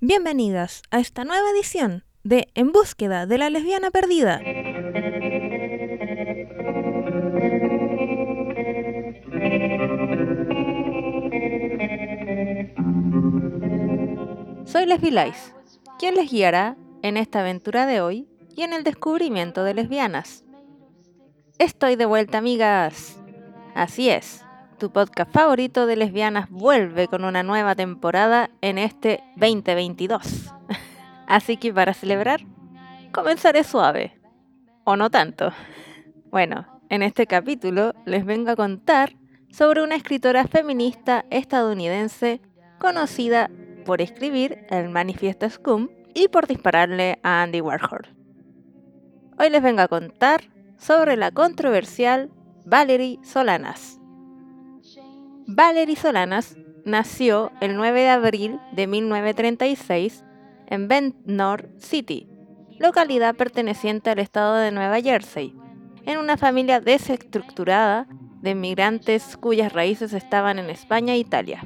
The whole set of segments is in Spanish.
Bienvenidas a esta nueva edición de En búsqueda de la lesbiana perdida. Soy Lesbi Lais, quien les guiará en esta aventura de hoy y en el descubrimiento de lesbianas. Estoy de vuelta, amigas. Así es, tu podcast favorito de lesbianas vuelve con una nueva temporada en este 2022. Así que para celebrar, comenzaré suave. O no tanto. Bueno, en este capítulo les vengo a contar sobre una escritora feminista estadounidense conocida por escribir el manifiesto Scum y por dispararle a Andy Warhol. Hoy les vengo a contar sobre la controversial Valerie Solanas. Valerie Solanas nació el 9 de abril de 1936 en Ventnor City, localidad perteneciente al estado de Nueva Jersey, en una familia desestructurada de inmigrantes cuyas raíces estaban en España e Italia.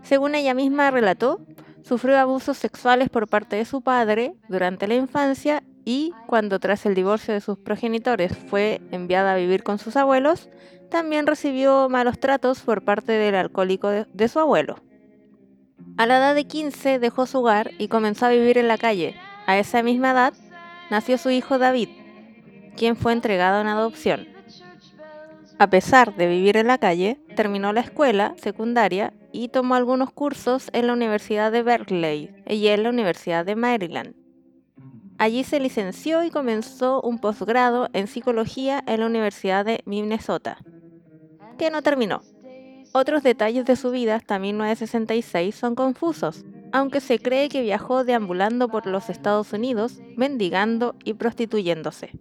Según ella misma relató, sufrió abusos sexuales por parte de su padre durante la infancia y cuando tras el divorcio de sus progenitores fue enviada a vivir con sus abuelos, también recibió malos tratos por parte del alcohólico de, su abuelo. A la edad de 15 dejó su hogar y comenzó a vivir en la calle. A esa misma edad nació su hijo David, quien fue entregado en adopción. A pesar de vivir en la calle, terminó la escuela secundaria y tomó algunos cursos en la Universidad de Berkeley y en la Universidad de Maryland. Allí se licenció y comenzó un posgrado en psicología en la Universidad de Minnesota, que no terminó. Otros detalles de su vida hasta 1966 son confusos, aunque se cree que viajó deambulando por los Estados Unidos, mendigando y prostituyéndose.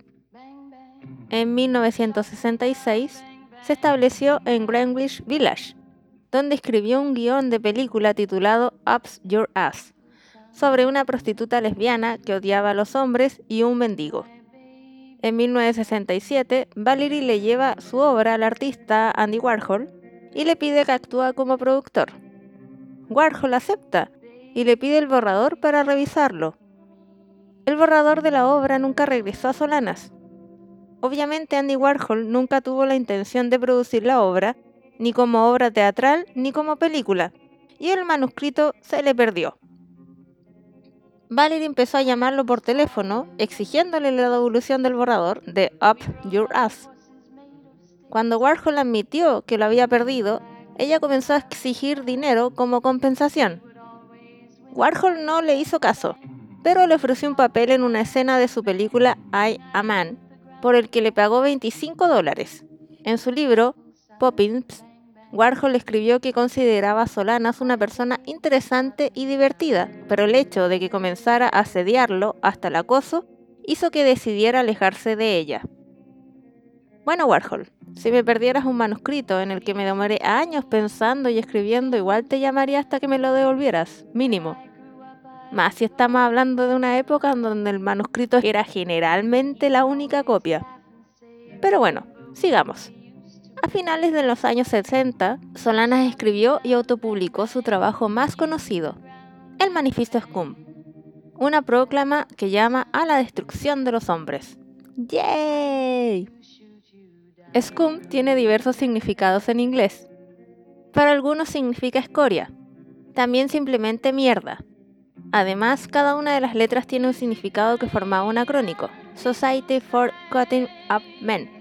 En 1966 se estableció en Greenwich Village, donde escribió un guion de película titulado Ups Your Ass, sobre una prostituta lesbiana que odiaba a los hombres y un mendigo. En 1967, Valerie le lleva su obra al artista Andy Warhol y le pide que actúe como productor. Warhol acepta y le pide el borrador para revisarlo. El borrador de la obra nunca regresó a Solanas. Obviamente Andy Warhol nunca tuvo la intención de producir la obra ni como obra teatral, ni como película, y el manuscrito se le perdió. Valerie empezó a llamarlo por teléfono, exigiéndole la devolución del borrador de Up Your Ass. Cuando Warhol admitió que lo había perdido, ella comenzó a exigir dinero como compensación. Warhol no le hizo caso, pero le ofreció un papel en una escena de su película I, A Man, por el que le pagó 25 dólares. En su libro, Poppins, Warhol escribió que consideraba a Solanas una persona interesante y divertida, pero el hecho de que comenzara a asediarlo hasta el acoso hizo que decidiera alejarse de ella. Bueno, Warhol, si me perdieras un manuscrito en el que me demoré años pensando y escribiendo, igual te llamaría hasta que me lo devolvieras, mínimo. Más si estamos hablando de una época en donde el manuscrito era generalmente la única copia. Pero bueno, sigamos. A finales de los años 60, Solanas escribió y autopublicó su trabajo más conocido, el Manifiesto Scum, una proclama que llama a la destrucción de los hombres. ¡Yay! Scum tiene diversos significados en inglés. Para algunos significa escoria, también simplemente mierda. Además, cada una de las letras tiene un significado que formaba un acrónico, Society for Cutting Up Men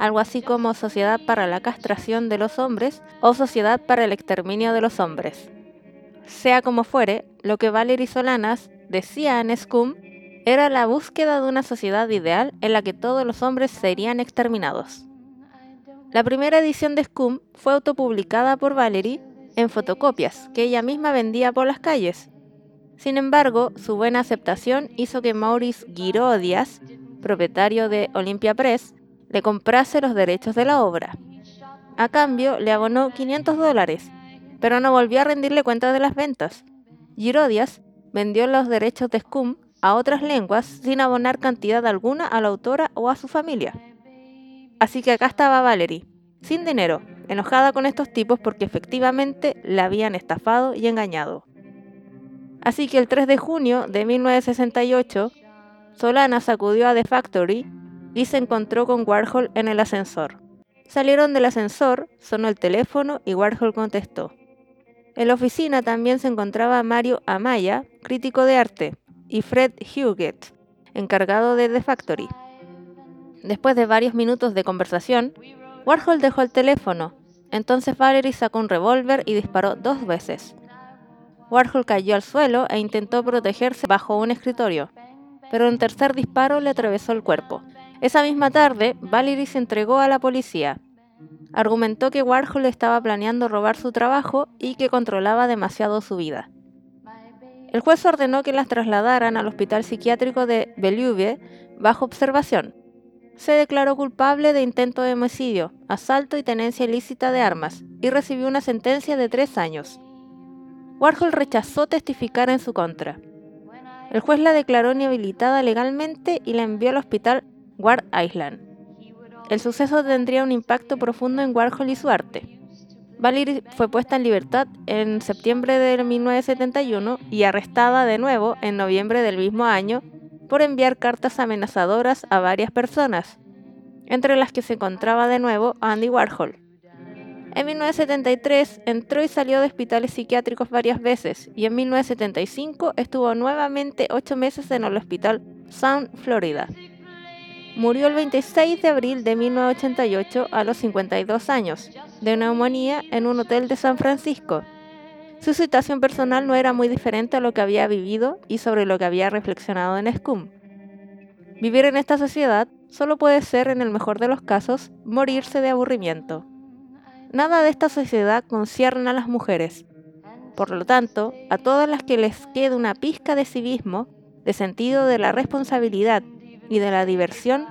algo así como Sociedad para la Castración de los Hombres o Sociedad para el Exterminio de los Hombres. Sea como fuere, lo que Valerie Solanas decía en Scum era la búsqueda de una sociedad ideal en la que todos los hombres serían exterminados. La primera edición de Scum fue autopublicada por Valerie en fotocopias que ella misma vendía por las calles. Sin embargo, su buena aceptación hizo que Maurice Girodias, propietario de Olympia Press, le comprase los derechos de la obra. A cambio, le abonó 500 dólares, pero no volvió a rendirle cuenta de las ventas. Girodias vendió los derechos de Scum a otras lenguas sin abonar cantidad alguna a la autora o a su familia. Así que acá estaba Valerie, sin dinero, enojada con estos tipos porque efectivamente la habían estafado y engañado. Así que el 3 de junio de 1968, Solana sacudió a The Factory y se encontró con Warhol en el ascensor. Salieron del ascensor, sonó el teléfono y Warhol contestó. En la oficina también se encontraba Mario Amaya, crítico de arte, y Fred Huguet, encargado de The Factory. Después de varios minutos de conversación, Warhol dejó el teléfono. Entonces Valerie sacó un revólver y disparó dos veces. Warhol cayó al suelo e intentó protegerse bajo un escritorio, pero un tercer disparo le atravesó el cuerpo. Esa misma tarde, Valerie se entregó a la policía. Argumentó que Warhol estaba planeando robar su trabajo y que controlaba demasiado su vida. El juez ordenó que las trasladaran al hospital psiquiátrico de Bellevue bajo observación. Se declaró culpable de intento de homicidio, asalto y tenencia ilícita de armas y recibió una sentencia de tres años. Warhol rechazó testificar en su contra. El juez la declaró inhabilitada legalmente y la envió al hospital Ward Island. El suceso tendría un impacto profundo en Warhol y su arte. Valerie fue puesta en libertad en septiembre de 1971 y arrestada de nuevo en noviembre del mismo año por enviar cartas amenazadoras a varias personas, entre las que se encontraba de nuevo Andy Warhol. En 1973 entró y salió de hospitales psiquiátricos varias veces y en 1975 estuvo nuevamente ocho meses en el hospital Sound, Florida. Murió el 26 de abril de 1988 a los 52 años, de neumonía en un hotel de San Francisco. Su situación personal no era muy diferente a lo que había vivido y sobre lo que había reflexionado en Scum. Vivir en esta sociedad solo puede ser, en el mejor de los casos, morirse de aburrimiento. Nada de esta sociedad concierne a las mujeres. Por lo tanto, a todas las que les quede una pizca de civismo, de sentido de la responsabilidad y de la diversión,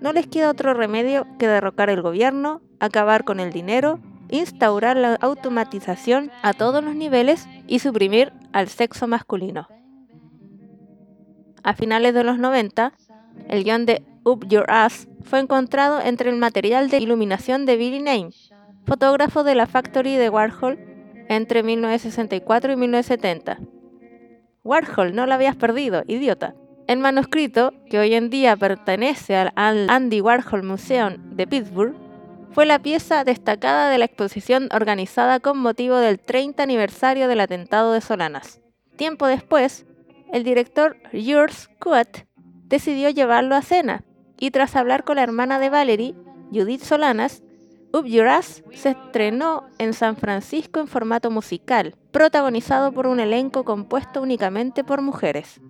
no les queda otro remedio que derrocar el gobierno, acabar con el dinero, instaurar la automatización a todos los niveles y suprimir al sexo masculino. A finales de los 90, el guion de Up Your Ass fue encontrado entre el material de iluminación de Billy Name, fotógrafo de la Factory de Warhol entre 1964 y 1970. Warhol, no lo habías perdido, idiota. El manuscrito, que hoy en día pertenece al Andy Warhol Museum de Pittsburgh, fue la pieza destacada de la exposición organizada con motivo del 30 aniversario del atentado de Solanas. Tiempo después, el director Jules Kuat decidió llevarlo a cena y tras hablar con la hermana de Valerie, Judith Solanas, Up Your Ass se estrenó en San Francisco en formato musical, protagonizado por un elenco compuesto únicamente por mujeres.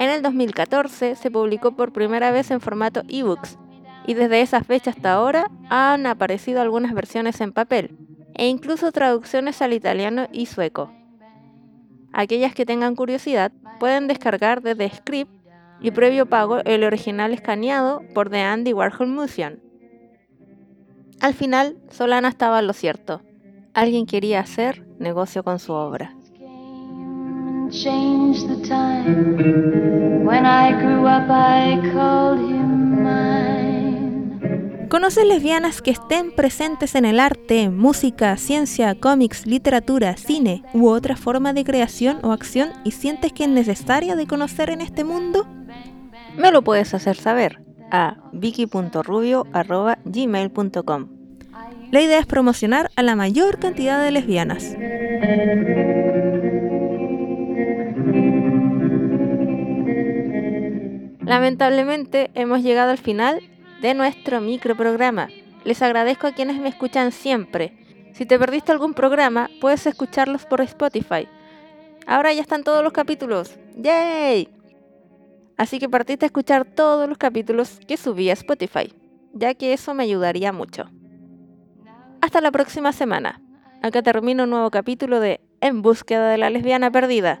En el 2014 se publicó por primera vez en formato ebooks y desde esa fecha hasta ahora han aparecido algunas versiones en papel e incluso traducciones al italiano y sueco. Aquellas que tengan curiosidad pueden descargar desde Script y previo pago el original escaneado por The Andy Warhol Museum. Al final, Solana estaba lo cierto. Alguien quería hacer negocio con su obra. ¿Conoces lesbianas que estén presentes en el arte, música, ciencia, cómics, literatura, cine u otra forma de creación o acción y sientes que es necesaria de conocer en este mundo? Me lo puedes hacer saber a vicky.rubio.gmail.com La idea es promocionar a la mayor cantidad de lesbianas. Lamentablemente hemos llegado al final de nuestro microprograma. Les agradezco a quienes me escuchan siempre. Si te perdiste algún programa, puedes escucharlos por Spotify. Ahora ya están todos los capítulos. ¡Yay! Así que partiste a escuchar todos los capítulos que subí a Spotify, ya que eso me ayudaría mucho. Hasta la próxima semana. Acá termino un nuevo capítulo de En búsqueda de la lesbiana perdida.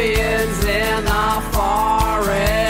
In the forest.